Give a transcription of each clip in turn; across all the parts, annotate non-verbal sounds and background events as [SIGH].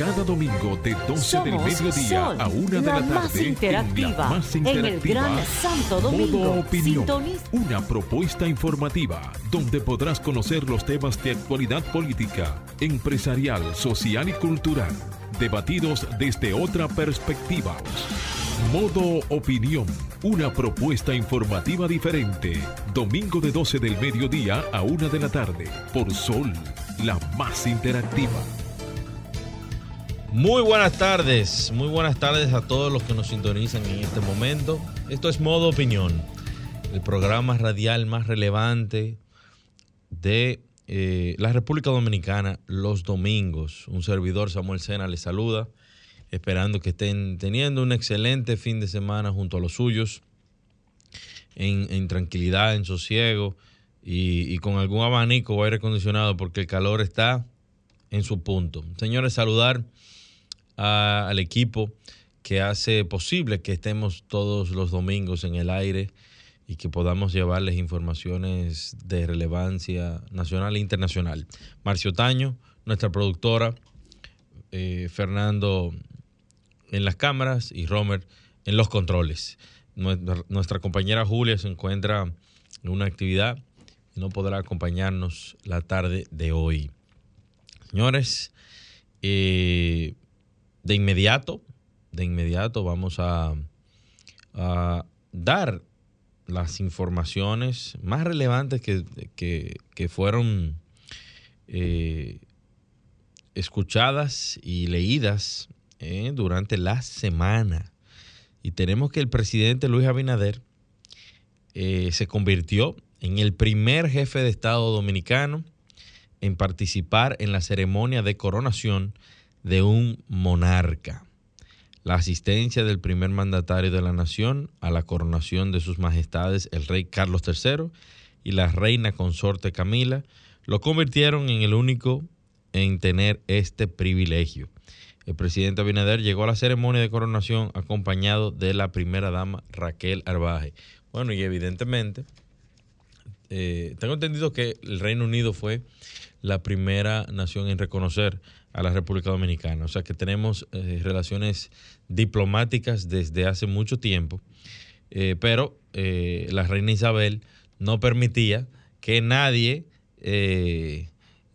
Cada domingo de 12 del mediodía Sol, a 1 de la, la tarde. más en interactiva, la más en el interactiva, Gran Santo Domingo. Modo Opinión. Sintoniza- Una propuesta informativa donde podrás conocer los temas de actualidad política, empresarial, social y cultural, debatidos desde otra perspectiva. Modo Opinión, una propuesta informativa diferente. Domingo de 12 del mediodía a 1 de la tarde, por Sol, la más interactiva. Muy buenas tardes, muy buenas tardes a todos los que nos sintonizan en este momento. Esto es Modo Opinión, el programa radial más relevante de eh, la República Dominicana los domingos. Un servidor, Samuel Sena, les saluda, esperando que estén teniendo un excelente fin de semana junto a los suyos, en, tranquilidad, en sosiego y, y con algún abanico o aire acondicionado, porque el calor está en su punto. Señores, saludar a- al equipo que hace posible que estemos todos los domingos en el aire y que podamos llevarles informaciones de relevancia nacional e internacional. Marcio Taño, nuestra productora, eh, Fernando en las cámaras y Romer en los controles. Nuestra, nuestra compañera Julia se encuentra en una actividad y no podrá acompañarnos la tarde de hoy. Señores, eh, de inmediato, de inmediato vamos a, dar las informaciones más relevantes que, que- que fueron eh, escuchadas y leídas eh, durante la semana. Y tenemos que el presidente Luis Abinader eh, se convirtió en el primer jefe de Estado dominicano en participar en la ceremonia de coronación de un monarca. La asistencia del primer mandatario de la nación a la coronación de sus majestades el rey Carlos III y la reina consorte Camila lo convirtieron en el único en tener este privilegio. El presidente Abinader llegó a la ceremonia de coronación acompañado de la primera dama Raquel Arbaje. Bueno, y evidentemente, eh, tengo entendido que el Reino Unido fue la primera nación en reconocer a la República Dominicana. O sea que tenemos eh, relaciones diplomáticas desde hace mucho tiempo, eh, pero la reina Isabel no permitía que nadie,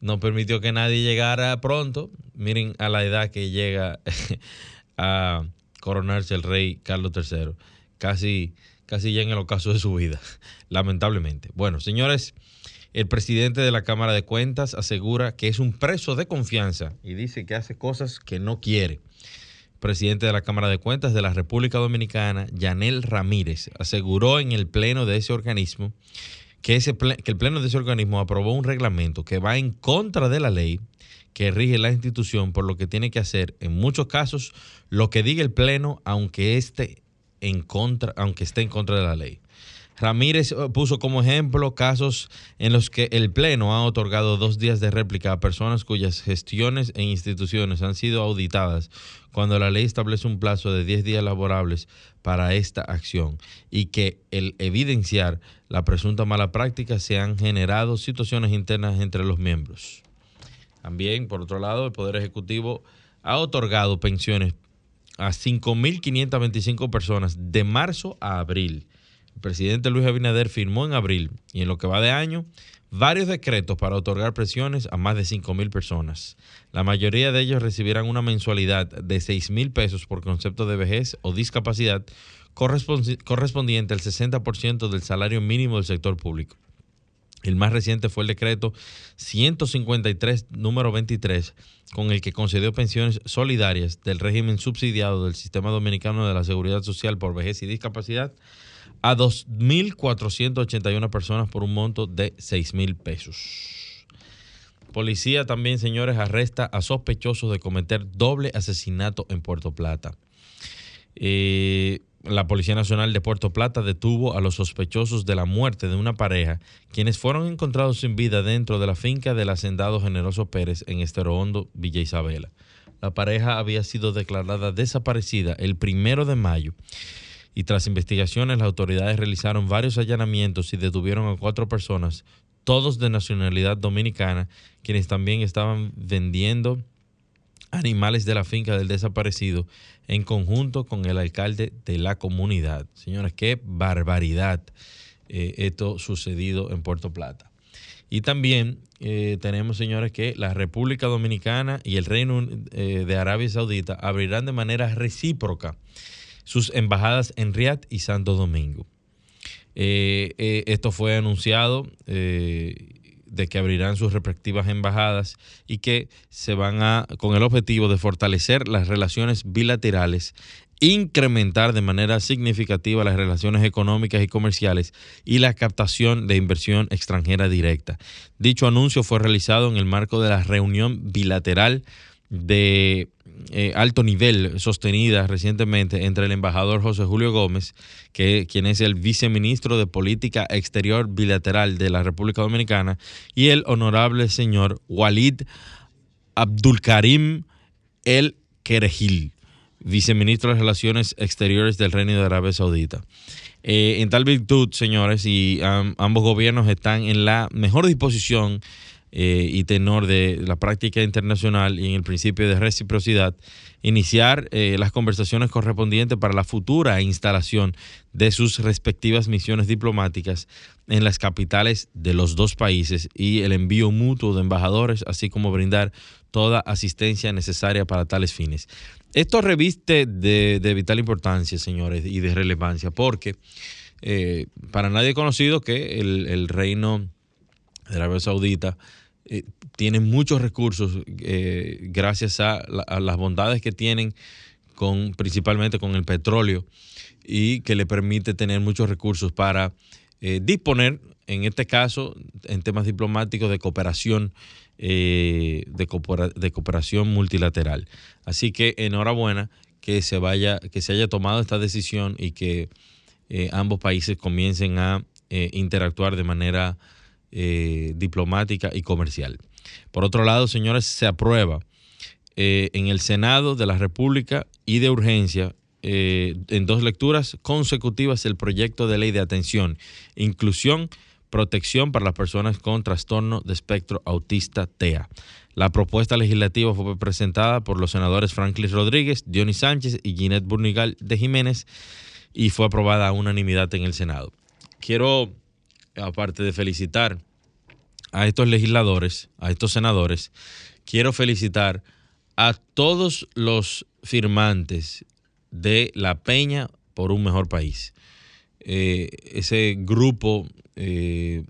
no permitió que nadie llegara pronto. Miren a la edad que llega [LAUGHS] a coronarse el rey Carlos III, casi, casi ya en el ocaso de su vida, [LAUGHS] lamentablemente. Bueno, señores, el presidente de la Cámara de Cuentas asegura que es un preso de confianza y dice que hace cosas que no quiere. Presidente de la Cámara de Cuentas de la República Dominicana, Yanel Ramírez, aseguró en el pleno de ese organismo que, ese que el pleno de ese organismo aprobó un reglamento que va en contra de la ley que rige la institución, por lo que tiene que hacer en muchos casos lo que diga el pleno, aunque esté en contra, aunque esté en contra de la ley. Ramírez eh, puso como ejemplo casos en los que el Pleno ha otorgado dos días de réplica a personas cuyas gestiones e instituciones han sido auditadas cuando la ley establece un plazo de 10 días laborables para esta acción y que el evidenciar la presunta mala práctica se han generado situaciones internas entre los miembros. También, por otro lado, el Poder Ejecutivo ha otorgado pensiones a 5.525 personas de marzo a abril. El presidente Luis Abinader firmó en abril y en lo que va de año varios decretos para otorgar pensiones a más de 5.000 personas. La mayoría de ellos recibirán una mensualidad de 6.000 pesos por concepto de vejez o discapacidad correspondi- correspondiente al 60% del salario mínimo del sector público. El más reciente fue el decreto 153, número 23, con el que concedió pensiones solidarias del régimen subsidiado del Sistema Dominicano de la Seguridad Social por vejez y discapacidad a 2.481 personas por un monto de 6.000 pesos. Policía también, señores, arresta a sospechosos de cometer doble asesinato en Puerto Plata. Eh, la Policía Nacional de Puerto Plata detuvo a los sospechosos de la muerte de una pareja, quienes fueron encontrados sin vida dentro de la finca del hacendado Generoso Pérez en Estero Hondo, Villa Isabela. La pareja había sido declarada desaparecida el primero de mayo y tras investigaciones las autoridades realizaron varios allanamientos y detuvieron a cuatro personas, todos de nacionalidad dominicana, quienes también estaban vendiendo animales de la finca del desaparecido en conjunto con el alcalde de la comunidad. Señores, qué barbaridad eh, esto sucedido en Puerto Plata. Y también eh, tenemos, señores, que la República Dominicana y el Reino eh, de Arabia Saudita abrirán de manera recíproca sus embajadas en Riad y Santo Domingo. esto fue anunciado de que abrirán sus respectivas embajadas y que se van a, con el objetivo de fortalecer las relaciones bilaterales, incrementar de manera significativa las relaciones económicas y comerciales y la captación de inversión extranjera directa. Dicho anuncio fue realizado en el marco de la reunión bilateral de eh, alto nivel sostenida recientemente entre el embajador José Julio Gómez, que, quien es el viceministro de Política Exterior Bilateral de la República Dominicana, y el honorable señor Walid Abdulkarim El Kerejil, viceministro de Relaciones Exteriores del Reino de Arabia Saudita. Eh, en tal virtud, señores, y ambos gobiernos están en la mejor disposición eh, y tenor de la práctica internacional y en el principio de reciprocidad, iniciar eh, las conversaciones correspondientes para la futura instalación de sus respectivas misiones diplomáticas en las capitales de los dos países y el envío mutuo de embajadores, así como brindar toda asistencia necesaria para tales fines. Esto reviste de, vital importancia, señores, y de relevancia, porque eh, para nadie conocido que el, el reino de Arabia Saudita eh, tienen muchos recursos eh, gracias a, las bondades que tienen con principalmente con el petróleo y que le permite tener muchos recursos para eh, disponer, en este caso, en temas diplomáticos de cooperación, de, de, cooperación multilateral. Así que enhorabuena que se vaya, que se haya tomado esta decisión y que ambos países comiencen a interactuar de manera eh, diplomática y comercial. Por otro lado, señores, se aprueba eh, en el Senado de la República y de urgencia eh, en dos lecturas consecutivas el proyecto de ley de atención, inclusión, protección para las personas con trastorno de espectro autista TEA. La propuesta legislativa fue presentada por los senadores Franklin Rodríguez, Dionis Sánchez y Ginette Burnigal de Jiménez y fue aprobada a unanimidad en el Senado. Quiero aparte de felicitar a estos legisladores, a estos senadores, quiero felicitar a todos los firmantes de la Peña por un mejor país. Eh, ese grupo eh,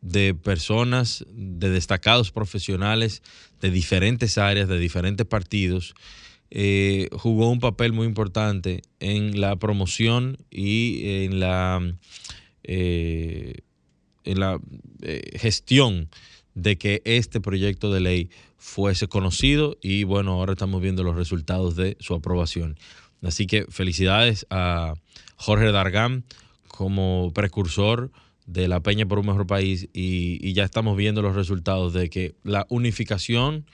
de personas, de destacados profesionales de diferentes áreas, de diferentes partidos, eh, jugó un papel muy importante en la promoción y en la la eh, gestión de que este proyecto de ley fuese conocido y bueno, ahora estamos viendo los resultados de su aprobación. Así que felicidades a Jorge Dargam como precursor de la Peña por un Mejor País y, y ya estamos viendo los resultados de que la unificación,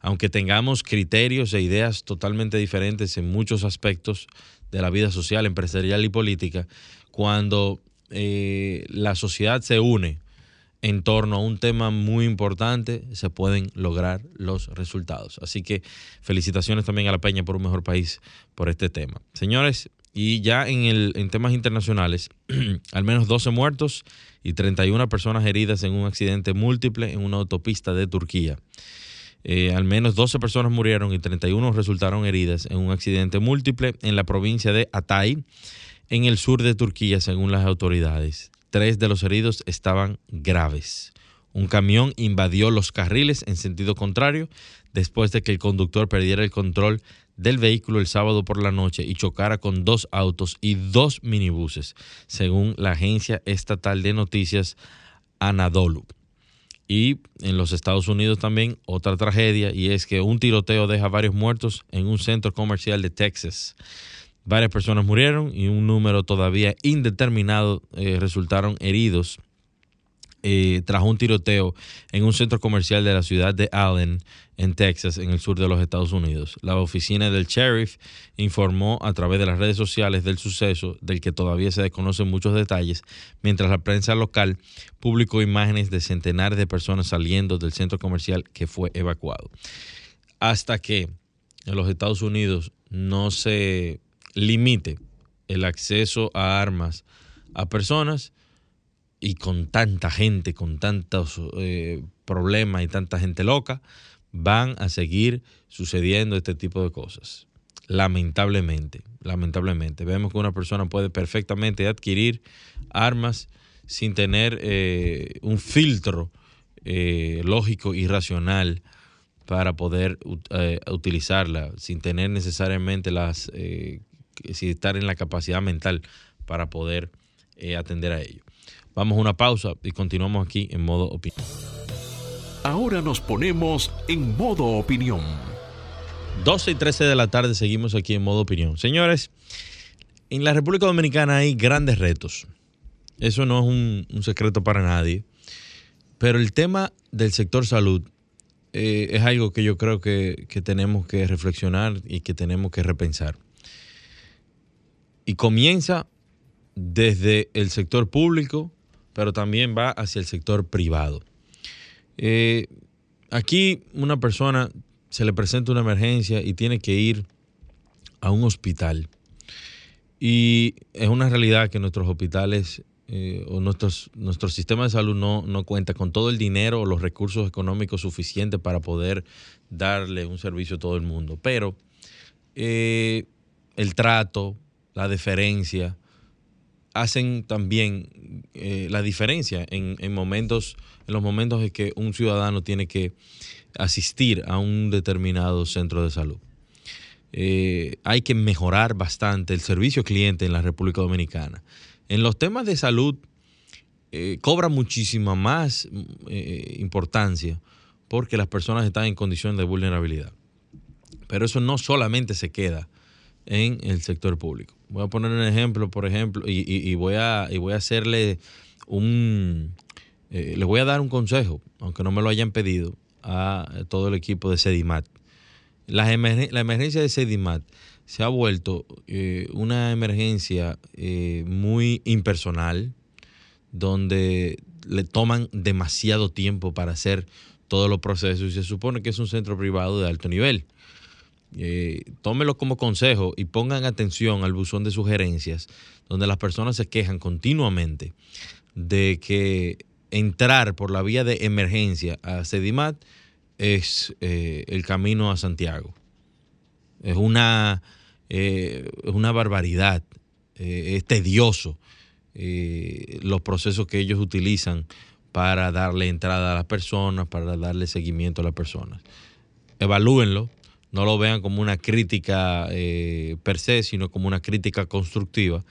aunque tengamos criterios e ideas totalmente diferentes en muchos aspectos de la vida social, empresarial y política, cuando eh, la sociedad se une en torno a un tema muy importante, se pueden lograr los resultados. Así que felicitaciones también a la Peña por un mejor país por este tema. Señores, y ya en, el, en temas internacionales, [CLEARS THROAT] al menos 12 muertos y 31 personas heridas en un accidente múltiple en una autopista de Turquía. Eh, al menos 12 personas murieron y 31 resultaron heridas en un accidente múltiple en la provincia de Atay en el sur de Turquía, según las autoridades. Tres de los heridos estaban graves. Un camión invadió los carriles en sentido contrario después de que el conductor perdiera el control del vehículo el sábado por la noche y chocara con dos autos y dos minibuses, según la agencia estatal de noticias Anadolu. Y en los Estados Unidos también otra tragedia y es que un tiroteo deja varios muertos en un centro comercial de Texas. Varias personas murieron y un número todavía indeterminado eh, resultaron heridos eh, tras un tiroteo en un centro comercial de la ciudad de Allen, en Texas, en el sur de los Estados Unidos. La oficina del sheriff informó a través de las redes sociales del suceso, del que todavía se desconocen muchos detalles, mientras la prensa local publicó imágenes de centenares de personas saliendo del centro comercial que fue evacuado. Hasta que en los Estados Unidos no se limite el acceso a armas a personas y con tanta gente, con tantos eh, problemas y tanta gente loca, van a seguir sucediendo este tipo de cosas. Lamentablemente, lamentablemente. Vemos que una persona puede perfectamente adquirir armas sin tener eh, un filtro eh, lógico y racional para poder utilizarla, sin tener necesariamente las, sin estar en la capacidad mental para poder atender a ello. Vamos a una pausa y continuamos aquí en modo opinión. Ahora nos ponemos en modo opinión. 12 y 13 de la tarde seguimos aquí en modo opinión. Señores, en la República Dominicana hay grandes retos. Eso no es un, secreto para nadie. Pero el tema del sector salud eh, es algo que yo creo que, que tenemos que reflexionar y que tenemos que repensar. Y comienza desde el sector público, pero también va hacia el sector privado. Eh, aquí una persona se le presenta una emergencia y tiene que ir a un hospital. Y es una realidad que nuestros hospitales eh, o nuestro sistema de salud no, no cuenta con todo el dinero o los recursos económicos suficientes para poder darle un servicio a todo el mundo. Pero eh, el trato, la deferencia, hacen también eh, la diferencia en, momentos, en los momentos en que un ciudadano tiene que asistir a un determinado centro de salud. Eh, hay que mejorar bastante el servicio cliente en la República Dominicana. En los temas de salud eh, cobra muchísima más importancia porque las personas están en condición de vulnerabilidad. Pero eso no solamente se queda en el sector público. Voy a poner un ejemplo, por ejemplo, y, voy, a, voy a hacerle un... Eh, les voy a dar un consejo, aunque no me lo hayan pedido, a todo el equipo de Sedimat. La, emergencia de Sedimat se ha vuelto eh, una emergencia eh, muy impersonal, donde le toman demasiado tiempo para hacer todos los procesos y se supone que es un centro privado de alto nivel eh, tómelo como consejo y pongan atención al buzón de sugerencias, donde las personas se quejan continuamente de que entrar por la vía de emergencia a Sedimat es eh, el camino a Santiago. Es una, eh, es una barbaridad, es tedioso los procesos que ellos utilizan para darle entrada a las personas, para darle seguimiento a las personas. Evalúenlo, no lo vean como una crítica eh, per se, sino como una crítica constructiva.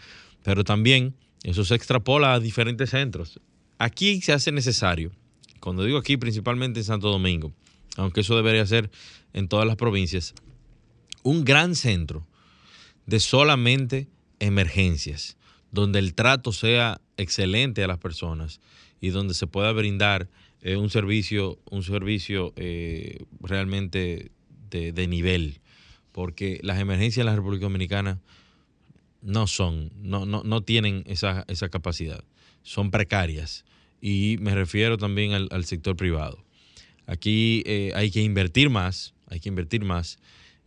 Pero también eso se extrapola a diferentes centros. Aquí se hace necesario, cuando digo aquí principalmente en Santo Domingo, aunque eso debería ser en todas las provincias, un gran centro de solamente emergencias, donde el trato sea excelente a las personas y donde se pueda brindar eh, un servicio, un servicio eh, realmente de, nivel, porque las emergencias en la República Dominicana no son, no, no, no tienen esa, esa, capacidad, son precarias. Y me refiero también al, sector privado. Aquí eh, hay que invertir más, hay que invertir más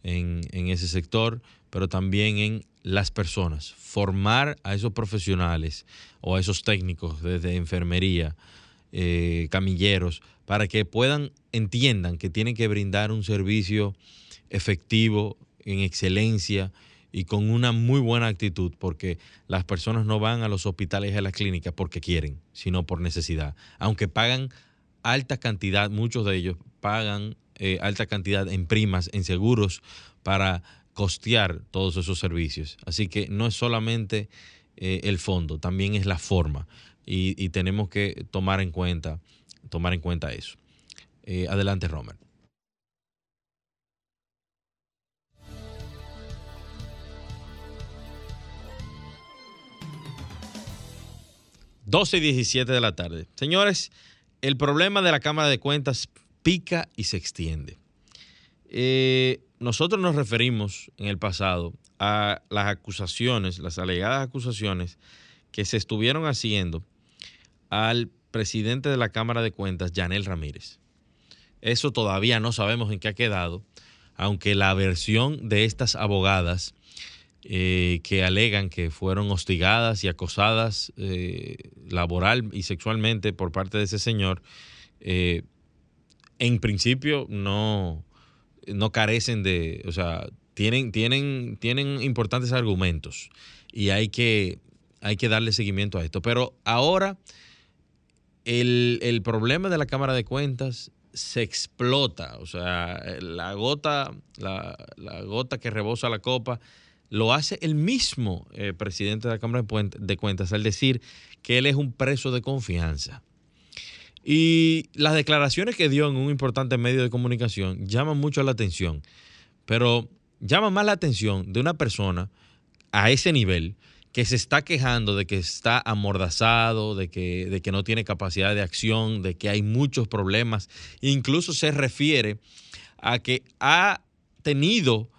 en, ese sector, pero también en las personas, formar a esos profesionales o a esos técnicos desde enfermería, eh, camilleros, para que puedan, entiendan que tienen que brindar un servicio efectivo, en excelencia y con una muy buena actitud, porque las personas no van a los hospitales y a las clínicas porque quieren, sino por necesidad. Aunque pagan alta cantidad, muchos de ellos pagan eh, alta cantidad en primas, en seguros, para costear todos esos servicios. Así que no es solamente eh, el fondo, también es la forma. Y tenemos que tomar en cuenta tomar en cuenta eso. Eh, adelante, Romer. Doce y 17 de la tarde. Señores, el problema de la Cámara de Cuentas pica y se extiende. Eh, nosotros nos referimos en el pasado a las acusaciones, las alegadas acusaciones que se estuvieron haciendo al presidente de la Cámara de Cuentas, Yanel Ramírez. Eso todavía no sabemos en qué ha quedado. aunque la versión de estas abogadas eh, que alegan que fueron hostigadas y acosadas eh, laboral y sexualmente por parte de ese señor, eh, en principio no, no carecen de, o sea, tienen, tienen, tienen importantes argumentos y hay que, hay que darle seguimiento a esto. Pero ahora el, problema de la Cámara de Cuentas se explota, o sea, la gota, la, la gota que rebosa la copa lo hace el mismo eh, presidente de la Cámara de Cuentas al decir que él es un preso de confianza. Y las declaraciones que dio en un importante medio de comunicación llaman mucho la atención, pero llama más la atención de una persona a ese nivel que se está quejando de que está amordazado, de que, de que no tiene capacidad de acción, de que hay muchos problemas. Incluso se refiere a que ha tenido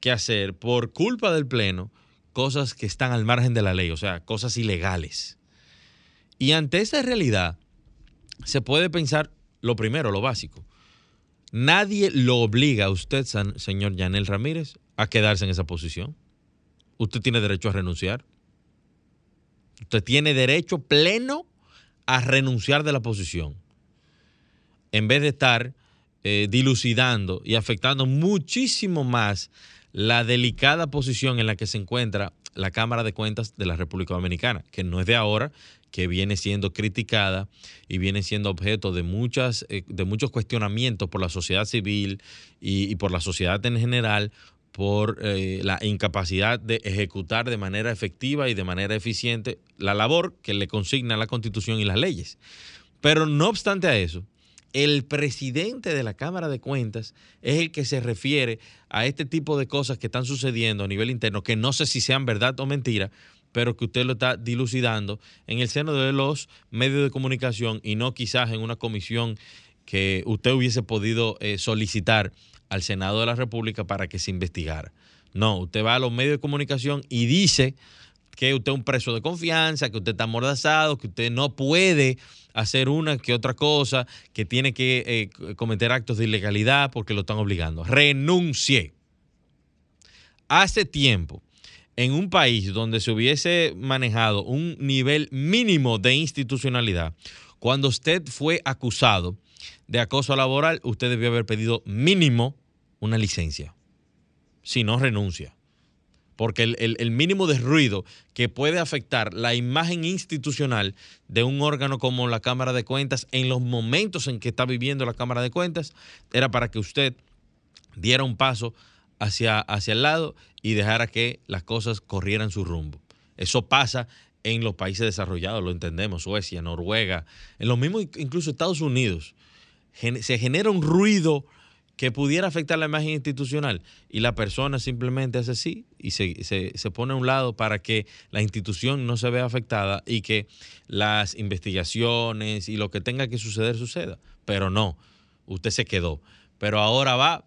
que hacer por culpa del Pleno cosas que están al margen de la ley, o sea, cosas ilegales. Y ante esa realidad se puede pensar lo primero, lo básico. Nadie lo obliga a usted, señor Yanel Ramírez, a quedarse en esa posición. Usted tiene derecho a renunciar. Usted tiene derecho pleno a renunciar de la posición. En vez de estar eh, dilucidando y afectando muchísimo más la delicada posición en la que se encuentra la Cámara de Cuentas de la República Dominicana, que no es de ahora, que viene siendo criticada y viene siendo objeto de, muchas, eh, de muchos cuestionamientos por la sociedad civil y, por la sociedad en general por eh, la incapacidad de ejecutar de manera efectiva y de manera eficiente la labor que le consigna la Constitución y las leyes. Pero no obstante a eso, el presidente de la Cámara de Cuentas es el que se refiere a este tipo de cosas que están sucediendo a nivel interno, que no sé si sean verdad o mentira, pero que usted lo está dilucidando en el seno de los medios de comunicación y no quizás en una comisión que usted hubiese podido eh, solicitar al Senado de la República para que se investigara. No, usted va a los medios de comunicación y dice que usted es un preso de confianza, que usted está amordazado, que usted no puede hacer una que otra cosa, que tiene que eh, cometer actos de ilegalidad porque lo están obligando. Renuncie. Hace tiempo, en un país donde se hubiese manejado un nivel mínimo de institucionalidad, cuando usted fue acusado de acoso laboral, usted debió haber pedido mínimo una licencia. Si no, renuncia porque el, mínimo de ruido que puede afectar la imagen institucional de un órgano como la Cámara de Cuentas en los momentos en que está viviendo la Cámara de Cuentas era para que usted diera un paso hacia, hacia el lado y dejara que las cosas corrieran su rumbo. Eso pasa en los países desarrollados, lo entendemos, Suecia, Noruega, en los mismos incluso Estados Unidos. Se genera un ruido que pudiera afectar la imagen institucional y la persona simplemente hace así y se, pone a un lado para que la institución no se vea afectada y que las investigaciones y lo que tenga que suceder suceda. Pero no, usted se quedó. Pero ahora va,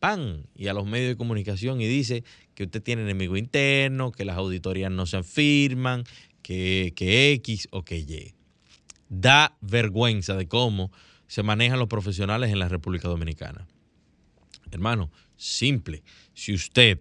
¡pam! y a los medios de comunicación y dice que usted tiene enemigo interno, que las auditorías no se afirman, que, que X o que Y. Da vergüenza de cómo se manejan los profesionales en la República Dominicana. Hermano, simple. Si usted,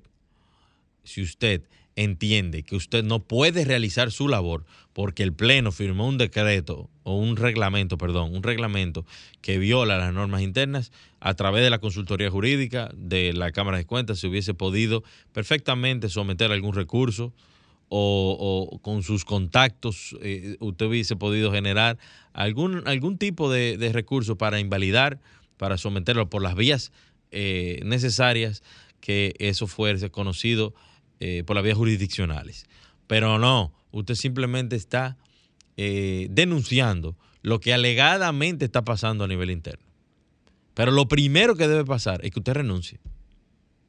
si usted entiende que usted no puede realizar su labor porque el Pleno firmó un decreto o un reglamento, perdón, un reglamento que viola las normas internas, a través de la consultoría jurídica de la Cámara de Cuentas se hubiese podido perfectamente someter algún recurso o, con sus contactos eh, usted hubiese podido generar algún, algún tipo de, de recurso para invalidar, para someterlo por las vías eh, necesarias que eso fuese conocido eh, por las vías jurisdiccionales. Pero no, usted simplemente está eh, denunciando lo que alegadamente está pasando a nivel interno. Pero lo primero que debe pasar es que usted renuncie.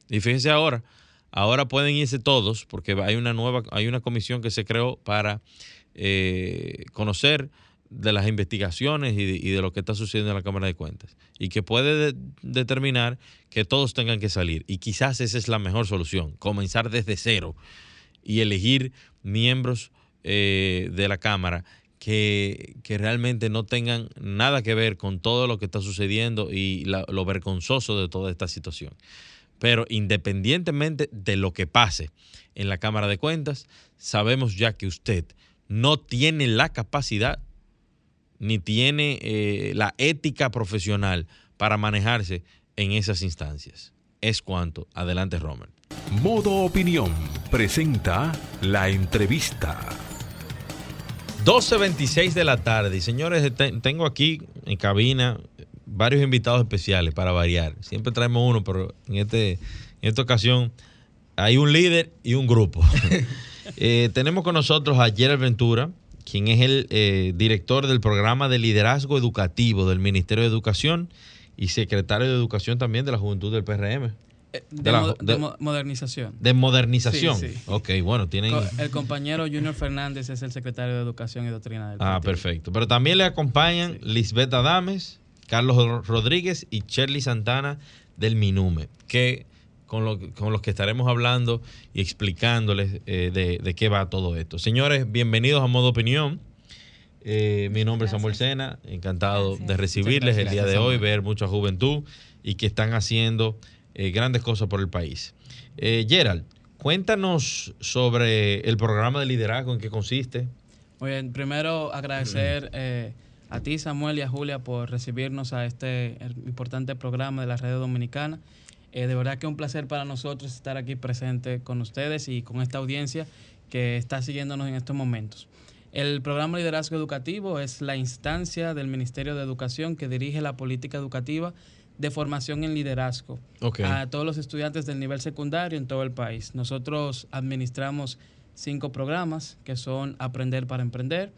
Y fíjense ahora, ahora pueden irse todos, porque hay una nueva, hay una comisión que se creó para conocer de las investigaciones y de, lo que está sucediendo en la Cámara de Cuentas y que puede determinar que todos tengan que salir. Y quizás esa es la mejor solución, comenzar desde cero y elegir miembros eh, de la Cámara que, realmente no tengan nada que ver con todo lo que está sucediendo y lo vergonzoso de toda esta situación. Pero independientemente de lo que pase en la Cámara de Cuentas, sabemos ya que usted no tiene la capacidad ni tiene eh, la ética profesional para manejarse en esas instancias. Es cuanto. Adelante, Romer. Modo Opinión presenta la entrevista. 12.26 de la tarde. Y señores, tengo aquí en cabina varios invitados especiales para variar. Siempre traemos uno, pero en, este, en esta ocasión hay un líder y un grupo. [LAUGHS] Eh, tenemos con nosotros a Gerald Ventura, quien es el eh, director del programa de liderazgo educativo del Ministerio de Educación y secretario de Educación también de la Juventud del PRM. Eh, de, modernización. De modernización. Sí, Ok, bueno, tienen... El compañero Junior Fernández es el secretario de Educación y Doctrina del Ah, perfecto. Pero también le acompañan Lisbeth Adames, Carlos Rodríguez y Shirley Santana del Minume, que con, lo, con los que estaremos hablando y explicándoles eh, de, qué va todo esto. Señores, bienvenidos a Modo Opinión. Eh, mi nombre es Samuel Sena, encantado de recibirles el día de hoy, ver mucha juventud y que están haciendo eh, grandes cosas por el país. Gerald, cuéntanos sobre el programa de liderazgo, en qué consiste. Muy bien, primero agradecer [CLEARS THROAT] a ti, Samuel, y a Julia por recibirnos a este importante programa de la Red Dominicana. Eh, de verdad que es un placer para nosotros estar aquí presente con ustedes y con esta audiencia que está siguiéndonos en estos momentos. El programa Liderazgo Educativo es la instancia del Ministerio de Educación que dirige la política educativa de formación en liderazgo a todos los estudiantes del nivel secundario en todo el país. Nosotros administramos cinco programas que son Aprender para Emprender,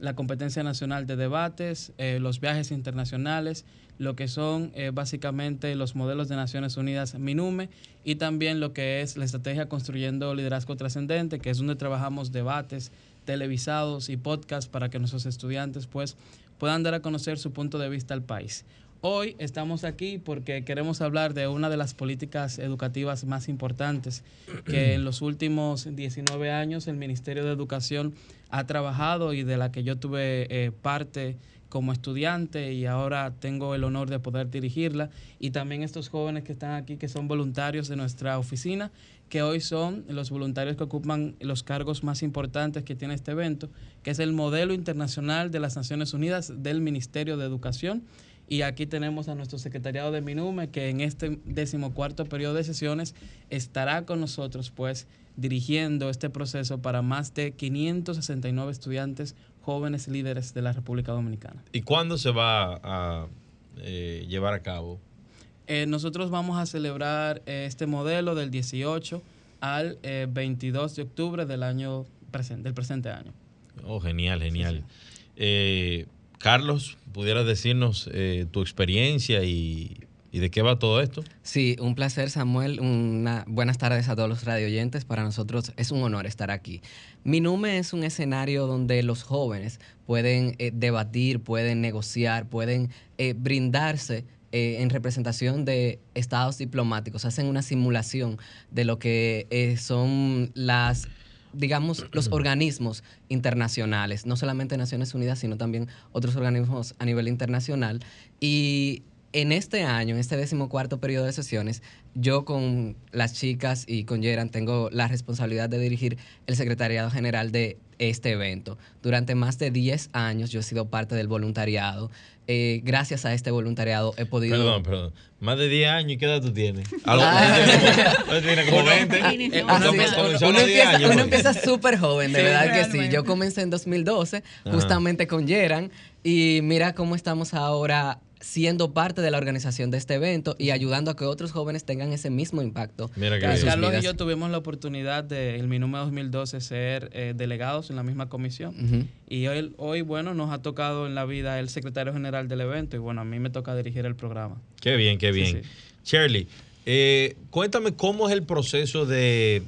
la competencia nacional de debates, eh, los viajes internacionales, lo que son eh, básicamente los modelos de Naciones Unidas MINUME y también lo que es la estrategia Construyendo Liderazgo Trascendente, que es donde trabajamos debates televisados y podcasts para que nuestros estudiantes pues puedan dar a conocer su punto de vista al país. Hoy estamos aquí porque queremos hablar de una de las políticas educativas más importantes que [CLEARS THROAT] en los últimos 19 años el Ministerio de Educación ha trabajado y de la que yo tuve eh, parte como estudiante y ahora tengo el honor de poder dirigirla. Y también estos jóvenes que están aquí, que son voluntarios de nuestra oficina, que hoy son los voluntarios que ocupan los cargos más importantes que tiene este evento, que es el modelo internacional de las Naciones Unidas del Ministerio de Educación y aquí tenemos a nuestro secretariado de Minume, que en este decimocuarto periodo de sesiones estará con nosotros, pues, dirigiendo este proceso para más de 569 estudiantes jóvenes líderes de la República Dominicana. ¿Y cuándo se va a eh, llevar a cabo? Eh, nosotros vamos a celebrar eh, este modelo del 18 al 22 de octubre del año presente, del presente año. Oh, genial, genial. Carlos, ¿pudieras decirnos eh, tu experiencia y, de qué va todo esto? Sí, un placer, Samuel. Una, buenas tardes a todos los radioyentes. Para nosotros es un honor estar aquí. Minume es un escenario donde los jóvenes pueden eh, debatir, pueden negociar, pueden eh, brindarse en representación de estados diplomáticos, hacen una simulación de lo que son las digamos, [CLEARS THROAT] los organismos internacionales, no solamente Naciones Unidas, sino también otros organismos a nivel internacional. Y en este año, en este decimocuarto periodo de sesiones, yo con las chicas y con Yeran tengo la responsabilidad de dirigir el secretariado general de este evento. Durante más de 10 años yo he sido parte del voluntariado. Eh, gracias a este voluntariado he podido... Perdón, perdón. Más de 10 años, ¿y qué edad tú tienes? [LAUGHS] Ah. tiene como 20. Uno empieza súper joven, de verdad que sí. Yo comencé en 2012, justamente con Yeran, y mira cómo estamos ahora siendo parte de la organización de este evento y ayudando a que otros jóvenes tengan ese mismo impacto. Mira que Carlos y yo tuvimos la oportunidad de, en mi número 2012, ser eh, delegados en la misma comisión. Y hoy, hoy, bueno, nos ha tocado en la vida el secretario general del evento y bueno, a mí me toca dirigir el programa. Qué bien, qué bien. Shirley, eh, cuéntame cómo es el proceso de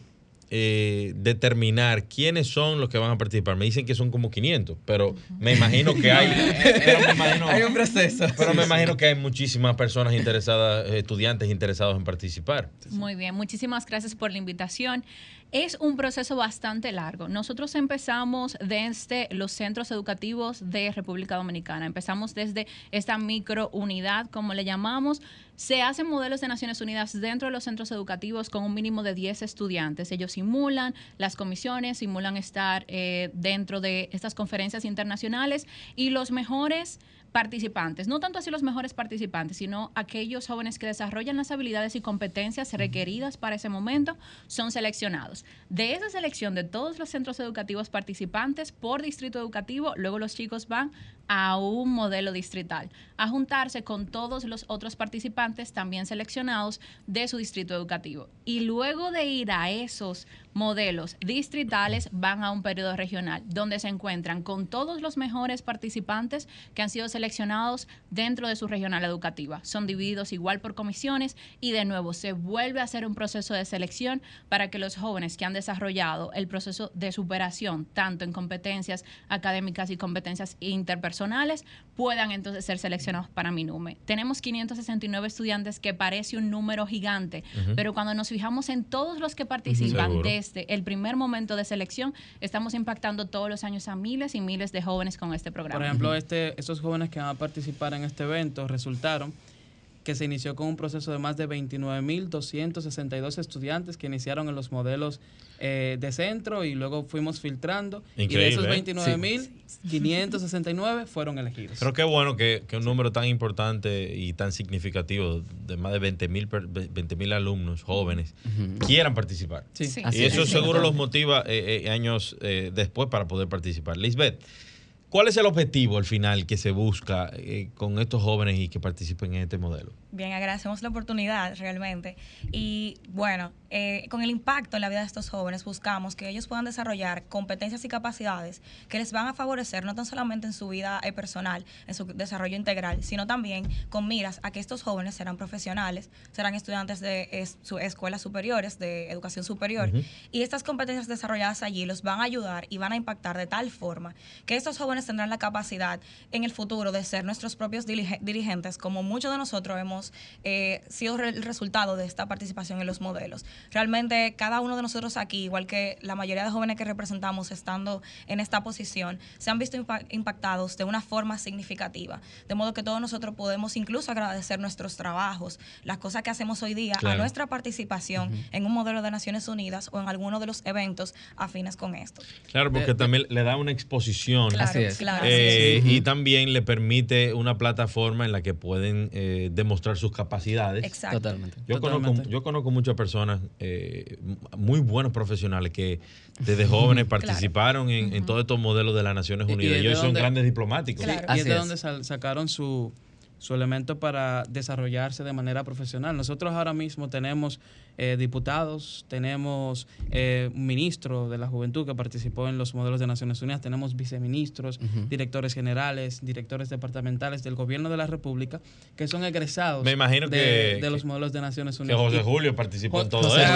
eh, determinar quiénes son los que van a participar. Me dicen que son como 500, pero me imagino que hay. [LAUGHS] hay un proceso. Pero me imagino que hay muchísimas personas interesadas, estudiantes interesados en participar. Muy bien, muchísimas gracias por la invitación. Es un proceso bastante largo. Nosotros empezamos desde los centros educativos de República Dominicana. Empezamos desde esta microunidad, como le llamamos, Se hacen modelos de Naciones Unidas dentro de los centros educativos con un mínimo de 10 estudiantes. Ellos simulan las comisiones, simulan estar eh, dentro de estas conferencias internacionales y los mejores participantes, no tanto así los mejores participantes, sino aquellos jóvenes que desarrollan las habilidades y competencias requeridas para ese momento, son seleccionados. De esa selección de todos los centros educativos participantes por distrito educativo, luego los chicos van a un modelo distrital, a juntarse con todos los otros participantes también seleccionados de su distrito educativo. Y luego de ir a esos modelos distritales, van a un periodo regional, donde se encuentran con todos los mejores participantes que han sido seleccionados dentro de su regional educativa. Son divididos igual por comisiones y de nuevo se vuelve a hacer un proceso de selección para que los jóvenes que han desarrollado el proceso de superación, tanto en competencias académicas y competencias interpersonales, puedan entonces ser seleccionados para Minume. Tenemos 569 estudiantes que parece un número gigante, pero cuando nos fijamos en todos los que participan desde el primer momento de selección, estamos impactando todos los años a miles y miles de jóvenes con este programa. Por ejemplo, este, estos jóvenes que van a participar en este evento resultaron que se inició con un proceso de más de 29.262 estudiantes que iniciaron en los modelos eh, de centro y luego fuimos filtrando. y de esos 29.569 ¿eh? fueron elegidos. Creo que es bueno que, un número tan importante y tan significativo de más de 20.000 mil alumnos jóvenes quieran participar. Y eso seguro los motiva eh, años después para poder participar. Lisbeth. ¿Cuál es el objetivo al final que se busca eh, con estos jóvenes y que participen en este modelo? Bien, agradecemos la oportunidad realmente. Y bueno, eh, con el impacto en la vida de estos jóvenes buscamos que ellos puedan desarrollar competencias y capacidades que les van a favorecer no tan solamente en su vida eh, personal, en su desarrollo integral, sino también con miras a que estos jóvenes serán profesionales, serán estudiantes de escuelas superiores, de educación superior. Y estas competencias desarrolladas allí los van a ayudar y van a impactar de tal forma que estos jóvenes tendrán la capacidad en el futuro de ser nuestros propios dirigentes, como muchos de nosotros hemos eh, sido el resultado de esta participación en los modelos. Realmente cada uno de nosotros aquí, igual que la mayoría de jóvenes que representamos estando en esta posición, se han visto impactados de una forma significativa. De modo que todos nosotros podemos incluso agradecer nuestros trabajos, las cosas que hacemos hoy día, a nuestra participación en un modelo de Naciones Unidas o en alguno de los eventos afines con esto. Claro, porque también le da una exposición. Claro. Eh, y también le permite una plataforma en la que pueden eh, demostrar sus capacidades. Exacto. Totalmente. Yo, Conozco, yo conozco muchas personas, eh, muy buenos profesionales, que desde jóvenes [LAUGHS] participaron en, todos estos modelos de las Naciones Unidas. Y, hoy son grandes diplomáticos. y es de donde sacaron su, su elemento para desarrollarse de manera profesional. Nosotros ahora mismo tenemos eh, diputados, tenemos eh, un ministro de la juventud que participó en los modelos de Naciones Unidas, tenemos viceministros, directores generales, directores departamentales del gobierno de la República que son egresados Me imagino de, que, los modelos de Naciones Unidas. Que José Julio participó en todo eso.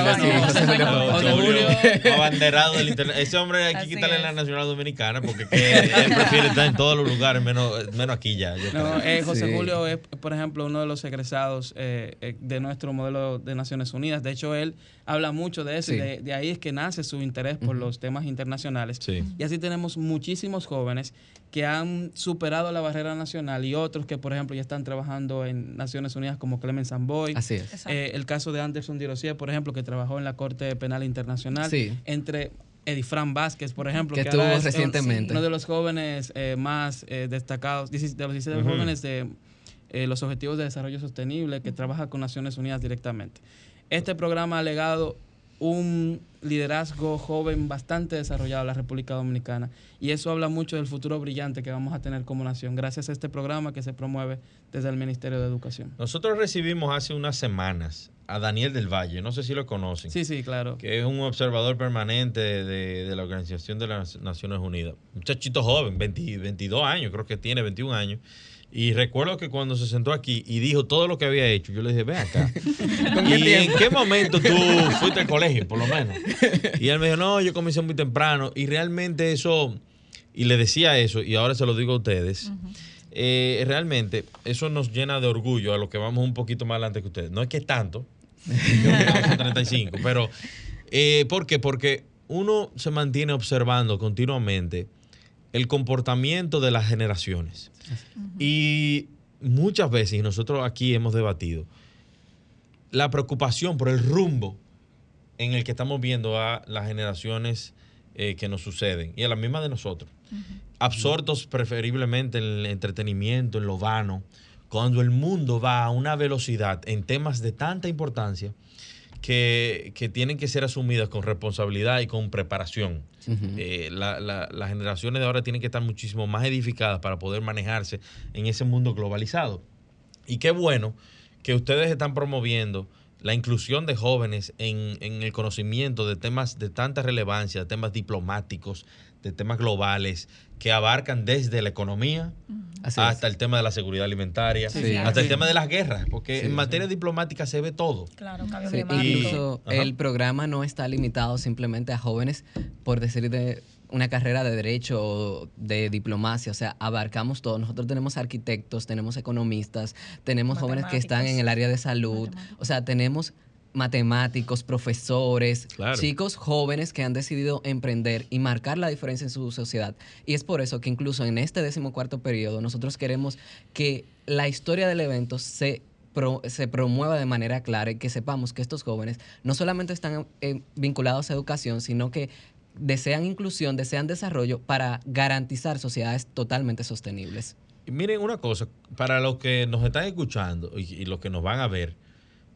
José, Julio, abanderado del internet. [LAUGHS] Ese hombre hay que quitarle la Nacional Dominicana porque él [LAUGHS] prefiere estar en todos los lugares, menos, menos aquí ya. no, eh, José Julio es, por ejemplo, uno de los egresados de nuestro modelo de Naciones Unidas de hecho, él habla mucho de eso y de, ahí es que nace su interés por los temas internacionales. Y así tenemos muchísimos jóvenes que han superado la barrera nacional y otros que, por ejemplo, ya están trabajando en Naciones Unidas como Clemens Samboy. Así es. Eh, el caso de Anderson Dirosier, por ejemplo, que trabajó en la Corte Penal Internacional. Entre Edifran Vázquez, por ejemplo, que, que tuvo recientemente. Uno de los jóvenes eh, más eh, destacados, de los 16 jóvenes de los Objetivos de Desarrollo Sostenible, que trabaja con Naciones Unidas directamente. Este programa ha legado un liderazgo joven bastante desarrollado en la República Dominicana y eso habla mucho del futuro brillante que vamos a tener como nación gracias a este programa que se promueve desde el Ministerio de Educación. Nosotros recibimos hace unas semanas a Daniel del Valle, no sé si lo conocen. Sí, sí, claro. Que es un observador permanente de, la Organización de las Naciones Unidas. Muchachito joven, 22 años, creo que tiene 21 años y recuerdo que cuando se sentó aquí y dijo todo lo que había hecho, yo le dije, ven acá. [LAUGHS] ¿Y en qué momento tú fuiste al colegio, por lo menos? Y él me dijo, no, yo comencé muy temprano. Y realmente eso, y le decía eso, y ahora se lo digo a ustedes, eh, realmente eso nos llena de orgullo a los que vamos un poquito más adelante que ustedes. No es que tanto, yo 35, pero eh, ¿por qué? Porque uno se mantiene observando continuamente el comportamiento de las generaciones. Y muchas veces, y nosotros aquí hemos debatido, la preocupación por el rumbo en el que estamos viendo a las generaciones eh, que nos suceden y a las mismas de nosotros. Absortos preferiblemente en el entretenimiento, en lo vano, cuando el mundo va a una velocidad en temas de tanta importancia que, que tienen que ser asumidas con responsabilidad y con preparación. Eh, la- la- las generaciones de ahora tienen que estar muchísimo más edificadas para poder manejarse en ese mundo globalizado. Y qué bueno que ustedes están promoviendo la inclusión de jóvenes en, en el conocimiento de temas de tanta relevancia, de temas diplomáticos, de temas globales, que abarcan desde la economía Así hasta es. el tema de la seguridad alimentaria, Sí, sí. hasta el tema de las guerras, porque Sí, en sí. materia diplomática se ve todo. Claro, cambio Sí, climático. incluso Ajá. el programa no está limitado simplemente a jóvenes, por decir de una carrera de derecho o de diplomacia, o sea, abarcamos todo. Nosotros tenemos arquitectos, tenemos economistas, tenemos jóvenes que están en el área de salud, o sea, tenemos matemáticos, profesores, Claro. chicos jóvenes que han decidido emprender y marcar la diferencia en su sociedad. Y es por eso que incluso en este decimocuarto periodo nosotros queremos que la historia del evento se pro- se promueva de manera clara y que sepamos que estos jóvenes no solamente están eh, vinculados a educación, sino que desean inclusión, desean desarrollo para garantizar sociedades totalmente sostenibles. Y miren una cosa, para los que nos están escuchando y, y los que nos van a ver,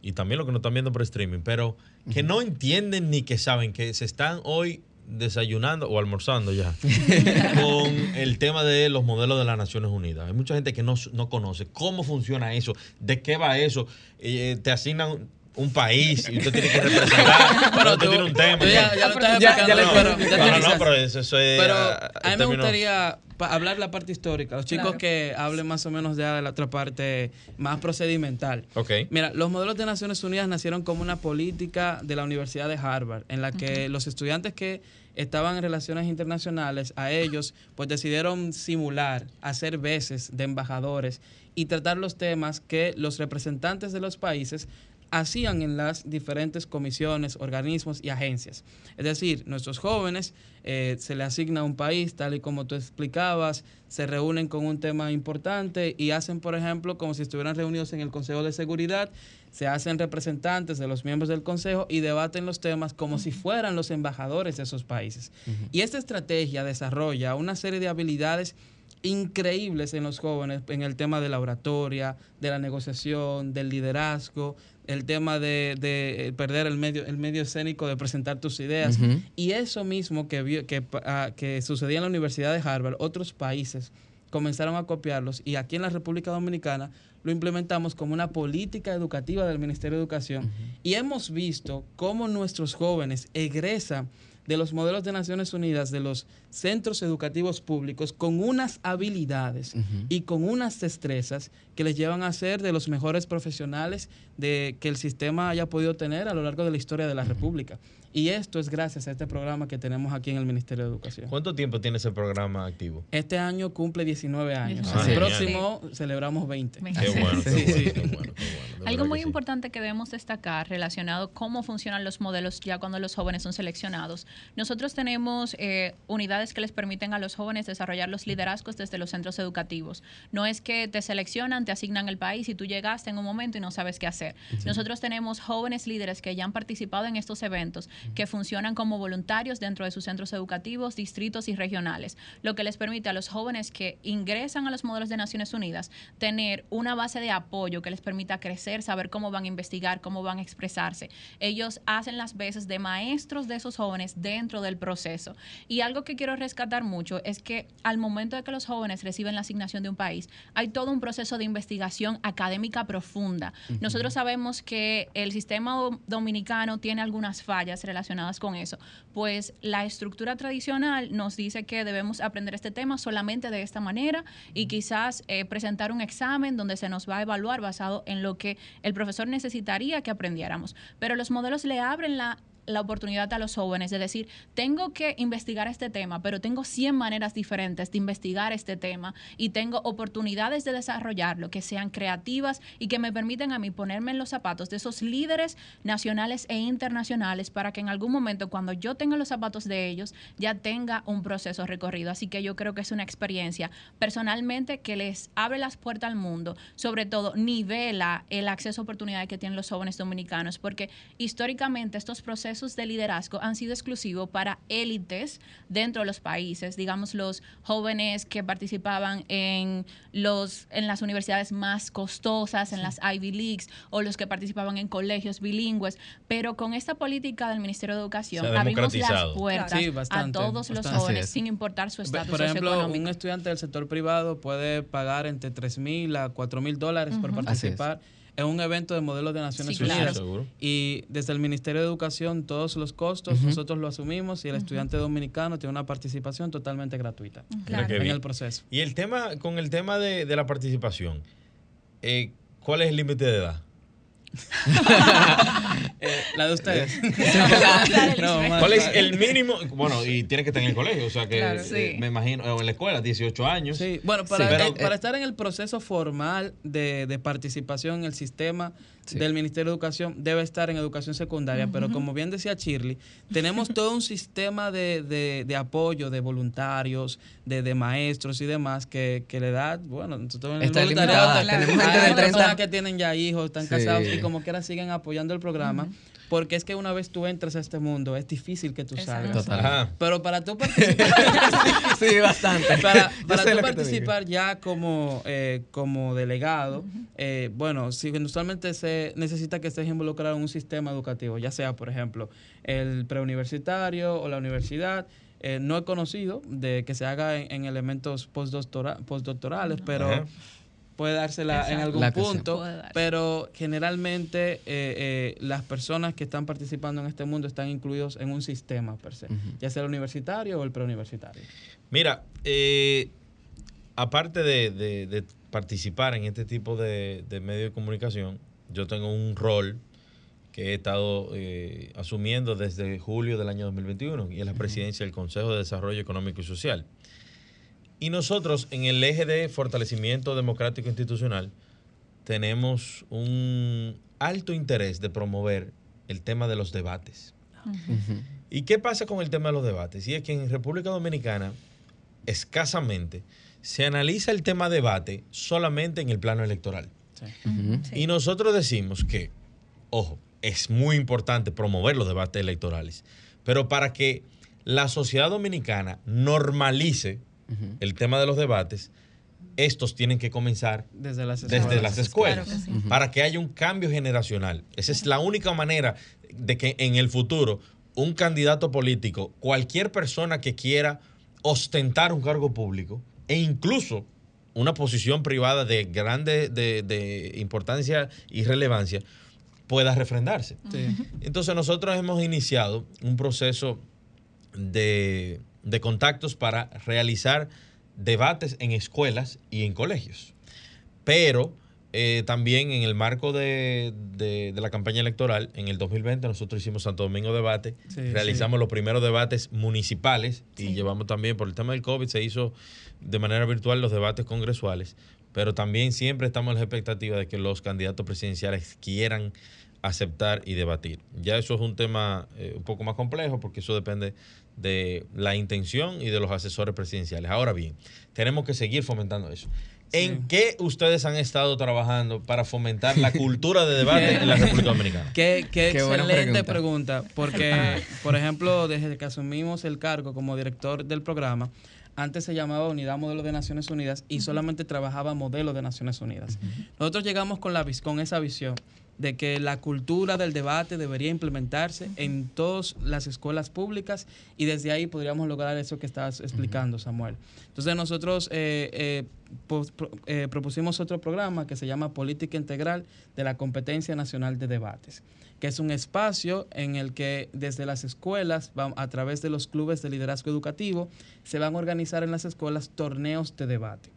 y también los que nos están viendo por streaming, pero que no entienden ni que saben que se están hoy desayunando o almorzando ya [LAUGHS] con el tema de los modelos de las Naciones Unidas. Hay mucha gente que no, no conoce cómo funciona eso, de qué va eso. Eh, te asignan un país y usted tiene que representar, [LAUGHS] pero usted tú- tiene un tema. tú ya- ya lo estás Ya- explicando, ya pero- no, no, pero eso, eso es... Pero ah, a mí me gustaría hablar la parte histórica. Los chicos Claro. que hablen más o menos ya de la otra parte más procedimental. Ok. Mira, los modelos de Naciones Unidas nacieron como una política de la Universidad de Harvard, en la que los estudiantes que estaban en relaciones internacionales, a ellos, pues decidieron simular, hacer veces de embajadores y tratar los temas que los representantes de los países hacían en las diferentes comisiones, organismos y agencias. Es decir, nuestros jóvenes eh, se le asigna un país, tal y como tú explicabas, se reúnen con un tema importante y hacen, por ejemplo, como si estuvieran reunidos en el Consejo de Seguridad, se hacen representantes de los miembros del Consejo y debaten los temas como si fueran los embajadores de esos países. Y esta estrategia desarrolla una serie de habilidades increíbles en los jóvenes en el tema de la oratoria, de la negociación, del liderazgo, el tema de, de, eh, perder el medio, el medio escénico de presentar tus ideas. Y eso mismo que, que, ah, que sucedía en la Universidad de Harvard, otros países comenzaron a copiarlos y aquí en la República Dominicana lo implementamos como una política educativa del Ministerio de Educación. Y hemos visto cómo nuestros jóvenes egresan de los modelos de Naciones Unidas, de los centros educativos públicos, con unas habilidades y con unas destrezas que les llevan a ser de los mejores profesionales de que el sistema haya podido tener a lo largo de la historia de la República. Y esto es gracias a este programa que tenemos aquí en el Ministerio de Educación. ¿Cuánto tiempo tiene ese programa activo? Este año cumple 19 años. Ah, el genial. próximo celebramos 20. Veinte. Qué bueno, qué Sí, bueno, sí. qué bueno, qué bueno, de Algo muy que sí. importante que debemos destacar relacionado cómo funcionan los modelos ya cuando los jóvenes son seleccionados. Nosotros tenemos eh, unidades que les permiten a los jóvenes desarrollar los liderazgos desde los centros educativos. No es que te seleccionan, te asignan el país y tú llegaste en un momento y no sabes qué hacer. Nosotros tenemos jóvenes líderes que ya han participado en estos eventos, que funcionan como voluntarios dentro de sus centros educativos, distritos y regionales, lo que les permite a los jóvenes que ingresan a los modelos de Naciones Unidas tener una base de apoyo que les permita crecer, saber cómo van a investigar, cómo van a expresarse. Ellos hacen las veces de maestros de esos jóvenes dentro del proceso. Y algo que quiero rescatar mucho es que al momento de que los jóvenes reciben la asignación de un país, hay todo un proceso de investigación académica profunda. Nosotros sabemos que el sistema do- dominicano tiene algunas fallas relacionadas con eso, pues la estructura tradicional nos dice que debemos aprender este tema solamente de esta manera y quizás eh, presentar un examen donde se nos va a evaluar basado en lo que el profesor necesitaría que aprendiéramos. Pero los modelos le abren la la oportunidad a los jóvenes de decir, tengo que investigar este tema, pero tengo 100 maneras diferentes de investigar este tema y tengo oportunidades de desarrollarlo que sean creativas y que me permiten a mí ponerme en los zapatos de esos líderes nacionales e internacionales para que en algún momento cuando yo tenga los zapatos de ellos ya tenga un proceso recorrido. Así que yo creo que es una experiencia personalmente que les abre las puertas al mundo, sobre todo nivela el acceso a oportunidades que tienen los jóvenes dominicanos, porque históricamente estos procesos de liderazgo han sido exclusivos para élites dentro de los países, digamos los jóvenes que participaban en los en las universidades más costosas, en las Ivy Leagues o los que participaban en colegios bilingües, pero con esta política del Ministerio de Educación abrimos las puertas Sí, a bastante, todos los jóvenes sin importar su estatus Por ejemplo, socioeconómico. un estudiante del sector privado puede pagar entre 3 mil a 4 mil dólares por participar en un evento de modelos de Naciones Sí, claro. Unidas. Y desde el Ministerio de Educación, todos los costos nosotros lo asumimos y el estudiante dominicano tiene una participación totalmente gratuita qué en bien. el proceso. Y el tema, con el tema de, de la participación, eh, ¿cuál es el límite de edad? [LAUGHS] [LAUGHS] Eh, la de ustedes. [LAUGHS] No, [LAUGHS] más- ¿Cuál es el mínimo? [LAUGHS] Bueno, y tiene que estar en el colegio, o sea que Claro. eh, Sí. me imagino, o en la escuela, 18 años. Sí, bueno, para, Sí. Pero, eh, para eh, estar en el proceso formal de, de participación en el sistema Sí. del Ministerio de Educación, debe estar en educación secundaria, pero como bien decía Shirley, tenemos todo un sistema de, de- de apoyo de voluntarios, de, de maestros y demás que, que le da, bueno, nosotros en el Está voluntariado Tenemos gente de personas 30. que tienen ya hijos, están Sí. casados y como quiera siguen apoyando el programa, porque es que una vez tú entras a este mundo, es difícil que tú salgas. Total. Pero para tú participar [LAUGHS] sí, bastante. para, para tú participar ya como, eh, como delegado, eh, bueno, si usualmente se necesita que estés involucrado en un sistema educativo, ya sea, por ejemplo, el preuniversitario o la universidad. Eh, no he conocido de que se haga en, en elementos postdoctora- postdoctorales, pero. Puede dársela en algún punto, pero generalmente eh, eh, las personas que están participando en este mundo están incluidos en un sistema per se, ya sea el universitario o el preuniversitario. Mira, eh, aparte de, de- de participar en este tipo de, de medios de comunicación, yo tengo un rol que he estado eh, asumiendo desde julio del año 2021 y es la presidencia del Consejo de Desarrollo Económico y Social. Y nosotros en el eje de fortalecimiento democrático institucional tenemos un alto interés de promover el tema de los debates. ¿Y qué pasa con el tema de los debates? Y es que en República Dominicana, escasamente, se analiza el tema debate solamente en el plano electoral. Sí. Ujú. Sí. Y nosotros decimos que, ojo, es muy importante promover los debates electorales, pero para que la sociedad dominicana normalice El tema de los debates, estos tienen que comenzar Desde las desde escuelas. las escuelas Claro que sí. Ujú. para que haya un cambio generacional. Esa es la única manera de que en el futuro un candidato político, cualquier persona que quiera ostentar un cargo público e incluso una posición privada de grande de, de importancia y relevancia, pueda refrendarse. Sí. Entonces nosotros hemos iniciado un proceso de, de contactos para realizar debates en escuelas y en colegios. Pero eh, también en el marco de, de- de la campaña electoral, en el 2020 nosotros hicimos Santo Domingo Debate, Sí, realizamos los primeros debates municipales y llevamos también, por el tema del COVID, se hizo de manera virtual los debates congresuales, pero también siempre estamos en la expectativa de que los candidatos presidenciales quieran aceptar y debatir. Ya eso es un tema eh, un poco más complejo porque eso depende de la intención y de los asesores presidenciales. Ahora bien, tenemos que seguir fomentando eso. ¿En qué ustedes han estado trabajando para fomentar la cultura de debate [LAUGHS] en la República Dominicana? Qué, qué excelente pregunta. pregunta. porque, [LAUGHS] por ejemplo, desde que asumimos el cargo como director del programa, antes se llamaba Unidad Modelo de Naciones Unidas y solamente trabajaba Modelo de Naciones Unidas. Nosotros llegamos con, la, con esa visión de que la cultura del debate debería implementarse en todas las escuelas públicas y desde ahí podríamos lograr eso que estabas explicando, Samuel. Entonces nosotros eh, eh, pro- eh, propusimos otro programa que se llama Política Integral de la Competencia Nacional de Debates, que es un espacio en el que desde las escuelas, a través de los clubes de liderazgo educativo, se van a organizar en las escuelas torneos de debate.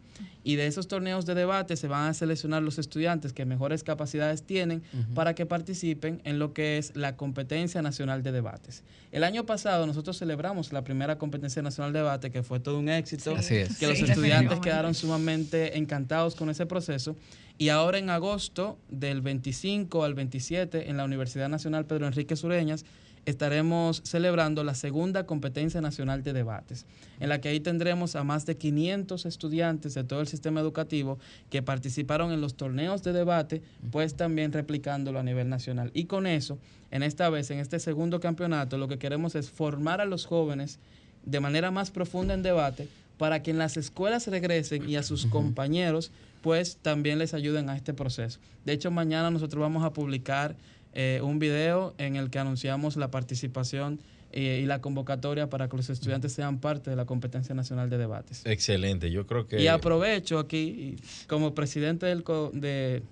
Y de esos torneos de debate se van a seleccionar los estudiantes que mejores capacidades tienen para que participen en lo que es la competencia nacional de debates. El año pasado nosotros celebramos la primera competencia nacional de debate, que fue todo un éxito, Así es. que los Sí, estudiantes [LAUGHS] quedaron sumamente encantados con ese proceso. Y ahora en agosto, del 25 al 27, en la Universidad Nacional Pedro Enrique Sureñas, estaremos celebrando la segunda competencia nacional de debates, en la que ahí tendremos a más de 500 estudiantes de todo el sistema educativo que participaron en los torneos de debate, pues también replicándolo a nivel nacional. Y con eso, en esta vez, en este segundo campeonato, lo que queremos es formar a los jóvenes de manera más profunda en debate para que en las escuelas regresen y a sus compañeros pues también les ayuden a este proceso. De hecho, mañana nosotros vamos a publicar eh, un video en el que anunciamos la participación eh, y la convocatoria para que los estudiantes sean parte de la competencia nacional de debates. Excelente, yo creo que... Y aprovecho aquí, como presidente del, co- de-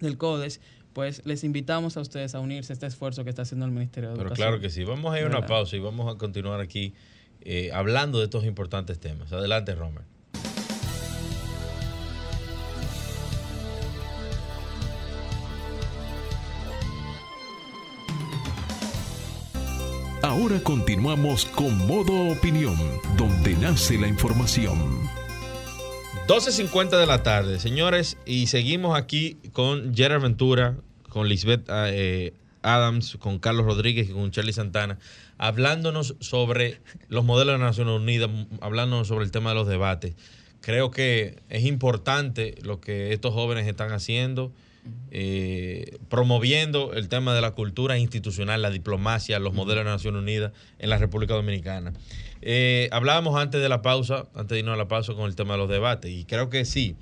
del CODES, pues les invitamos a ustedes a unirse a este esfuerzo que está haciendo el Ministerio de Pero Educación. claro que sí. Vamos a ir a una pausa y vamos a continuar aquí eh, hablando de estos importantes temas. Adelante, Romer. Ahora continuamos con Modo Opinión, donde nace la información. 12.50 de la tarde, señores, y seguimos aquí con Gerard Ventura, con Lisbeth eh, Adams, con Carlos Rodríguez y con Charlie Santana, hablándonos sobre los modelos de las Naciones Unidas, hablándonos sobre el tema de los debates. Creo que es importante lo que estos jóvenes están haciendo, eh, promoviendo el tema de la cultura institucional, la diplomacia, los modelos de Naciones Unidas en la República Dominicana. Eh, hablábamos antes de la pausa, antes de irnos a la pausa con el tema de los debates, y creo que sí,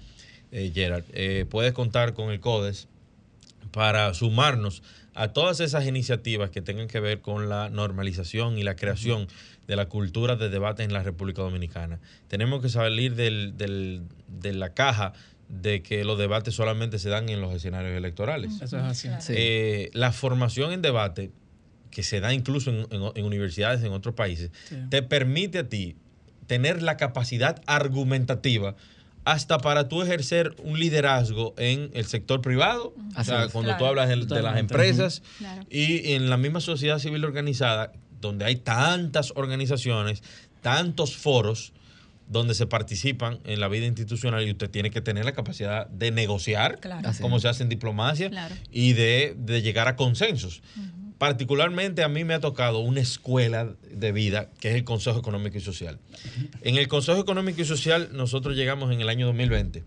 eh, Gerard, eh, puedes contar con el CODES para sumarnos a todas esas iniciativas que tengan que ver con la normalización y la creación de la cultura de debate en la República Dominicana. Tenemos que salir del- del- de la caja de que los debates solamente se dan en los escenarios electorales. Eso es así. Sí. Eh, la formación en debate, que se da incluso en, en- en universidades en otros países, Sí. te permite a ti tener la capacidad argumentativa hasta para tú ejercer un liderazgo en el sector privado, o sea, cuando tú hablas de, de las empresas Claro. y en la misma sociedad civil organizada, donde hay tantas organizaciones, tantos foros donde se participan en la vida institucional y usted tiene que tener la capacidad de negociar, Claro. Como se hace en diplomacia, Claro. y de, de llegar a consensos. Particularmente a mí me ha tocado una escuela de vida que es el Consejo Económico y Social. En el Consejo Económico y Social nosotros llegamos en el año 2020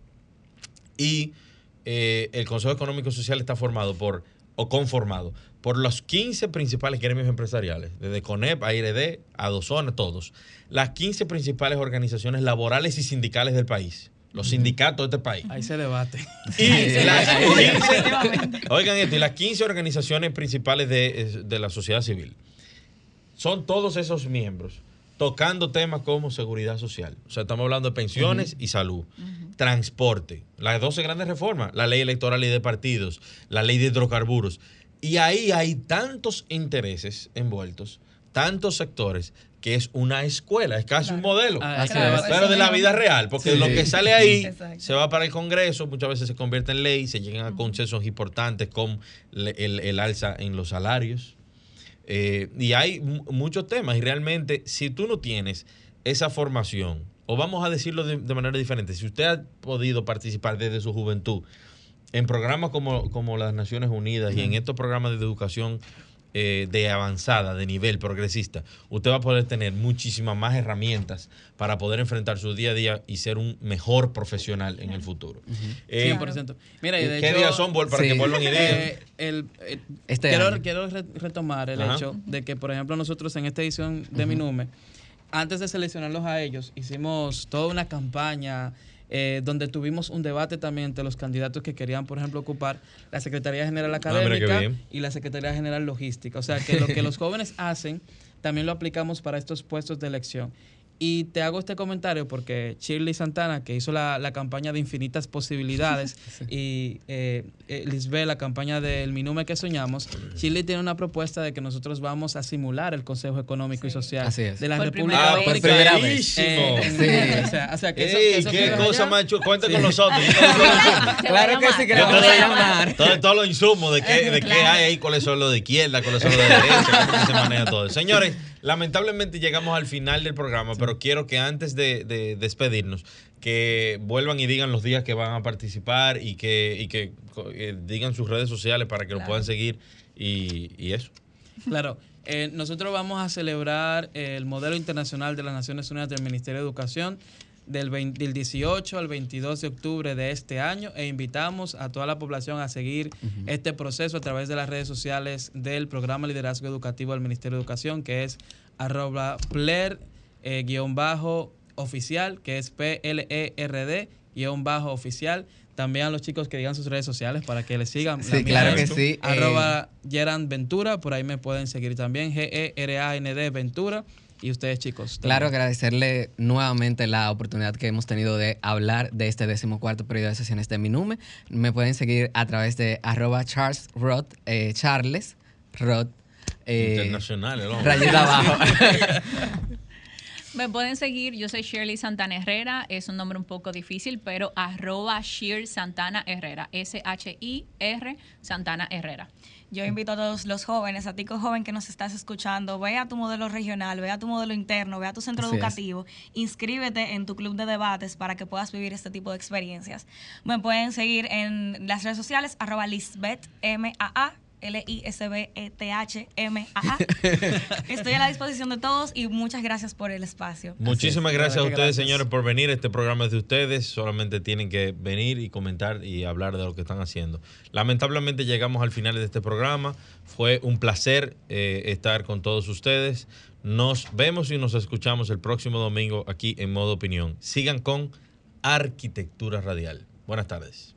y eh, el Consejo Económico y Social está formado por, o conformado, por los 15 principales gremios empresariales, desde CONEP, AIRD, Adozona, todos. Las 15 principales organizaciones laborales y sindicales del país. Los sindicatos de este país. Ahí se debate. Y las Uy, 15 definitivamente. Oigan esto, y las 15 organizaciones principales de, de la sociedad civil son todos esos miembros tocando temas como seguridad social. O sea, estamos hablando de pensiones y salud, transporte, las 12 grandes reformas, la ley electoral y de partidos, la ley de hidrocarburos. Y ahí hay tantos intereses envueltos, tantos sectores, que es una escuela, es casi un modelo. Ah, Así Claro, Pero de la vida real, porque Sí. lo que sale ahí Exacto. se va para el Congreso, muchas veces se convierte en ley, se llegan a consensos importantes con el, el alza en los salarios. Eh, y hay mu- muchos temas y realmente si tú no tienes esa formación, o vamos a decirlo de, de manera diferente, si usted ha podido participar desde su juventud en programas como, como las Naciones Unidas y en estos programas de educación eh, de avanzada, de nivel progresista, usted va a poder tener muchísimas más herramientas para poder enfrentar su día a día y ser un mejor profesional en el futuro. Eh, 100%. Mira, y de ¿Qué hecho, días son Bol, para sí. que vuelvan ideas? eh, el, eh, Este quiero, año. quiero re- retomar el Ajá. hecho de que, por ejemplo, nosotros en esta edición de Minume, antes de seleccionarlos a ellos, hicimos toda una campaña eh, donde tuvimos un debate también entre los candidatos que querían, por ejemplo, ocupar la Secretaría General Ah, Académica y la Secretaría General Logística. O sea, que lo que [LAUGHS] los jóvenes hacen, también lo aplicamos para estos puestos de elección. Y te hago este comentario porque Shirley Santana, que hizo la, la campaña de infinitas posibilidades, [LAUGHS] y eh, eh, Lisbeth, la campaña del Minume que soñamos, Shirley tiene una propuesta de que nosotros vamos a simular el Consejo Económico y Social Así es. de la Por República Ah, Dominicana. buenísimo. Eh, [LAUGHS] o, sea, o sea, que eso, que Ey, eso qué cosa chula. Cuenta con nosotros. [LAUGHS] Claro que sí, que Yo vamos a llamar. todo- todos los insumos de qué, de qué Claro. hay ahí, cuáles son los de izquierda, cuáles son los de derecha, cómo que se maneja todo. Señores, lamentablemente llegamos al final del programa, pero quiero que antes de, de despedirnos, que vuelvan y digan los días que van a participar y que, y que eh, digan sus redes sociales para que lo Claro. puedan seguir y, y eso. Claro, eh, nosotros vamos a celebrar el modelo internacional de las Naciones Unidas del Ministerio de Educación del, 20 del 18 al 22 de octubre de este año e invitamos a toda la población a seguir este proceso a través de las redes sociales del programa Liderazgo Educativo del Ministerio de Educación que es arroba pler eh, guion bajo oficial que es P-L-E-R-D guion bajo oficial. También a los chicos que digan sus redes sociales para que les sigan. Sí, La claro que sí, eh. Arroba Geran Ventura, por ahí me pueden seguir también. G-E-R-A-N-D Ventura. Y ustedes, chicos. Claro, agradecerle nuevamente la oportunidad que hemos tenido de hablar de este decimocuarto periodo de sesiones de Minume. Me pueden seguir a través de arroba Charles Roth, eh, Charles Roth. eh, Internacional, el. Rayita abajo. Me pueden seguir, yo soy Shirley Santana Herrera, es un nombre un poco difícil, pero arroba Shir Santana Herrera, S-H-I-R Santana Herrera. Yo invito a todos los jóvenes, a ti joven que nos estás escuchando, ve a tu modelo regional, ve a tu modelo interno, ve a tu centro Así es. educativo, inscríbete en tu club de debates para que puedas vivir este tipo de experiencias. Me pueden seguir en las redes sociales, arroba Lisbeth, M-A-A, L-I-S-B-E-T-H-M-A-A. [LAUGHS] Estoy a la disposición de todos y muchas gracias por el espacio. Muchísimas es, gracias a ustedes, gracias. señores, por venir. Este programa es de ustedes. Solamente tienen que venir y comentar y hablar de lo que están haciendo. Lamentablemente llegamos al final de este programa. Fue un placer eh, estar con todos ustedes. Nos vemos y nos escuchamos el próximo domingo aquí en Modo Opinión. Sigan con Arquitectura Radial. Buenas tardes.